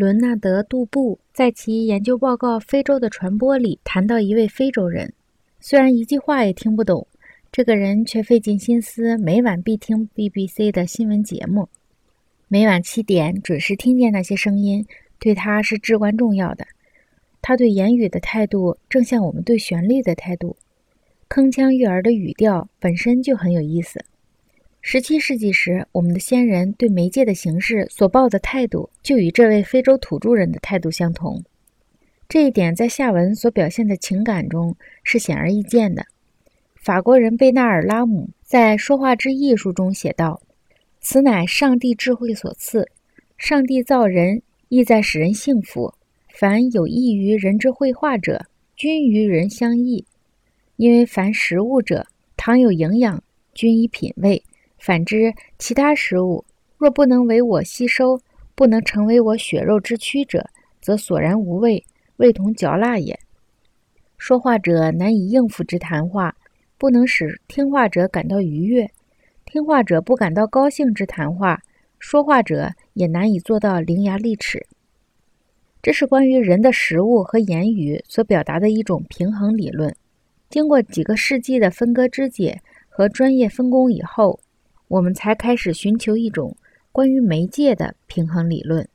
伦纳德·杜布在其研究报告《非洲的传播》里谈到一位非洲人，虽然一句话也听不懂，这个人却费尽心思，每晚必听 BBC 的新闻节目，每晚七点准时听见那些声音，对他是至关重要的。他对言语的态度，正像我们对旋律的态度。铿锵悦耳的语调本身就很有意思。十七世纪时，我们的先人对媒介的形式所抱的态度，就与这位非洲土著人的态度相同。这一点在下文所表现的情感中是显而易见的。法国人贝纳尔拉姆在《说话之艺术》中写道：“此乃上帝智慧所赐。上帝造人，意在使人幸福。”凡有益于人之绘画者，均与人相异。因为凡食物者，倘有营养，均以品味；反之，其他食物若不能为我吸收，不能成为我血肉之躯者，则索然无味，味同嚼蜡也。说话者难以应付之谈话，不能使听话者感到愉悦；听话者不感到高兴之谈话，说话者也难以做到伶牙俐齿。这是关于人的食物和言语所表达的一种平衡理论。经过几个世纪的分割肢解和专业分工以后，我们才开始寻求一种关于媒介的平衡理论。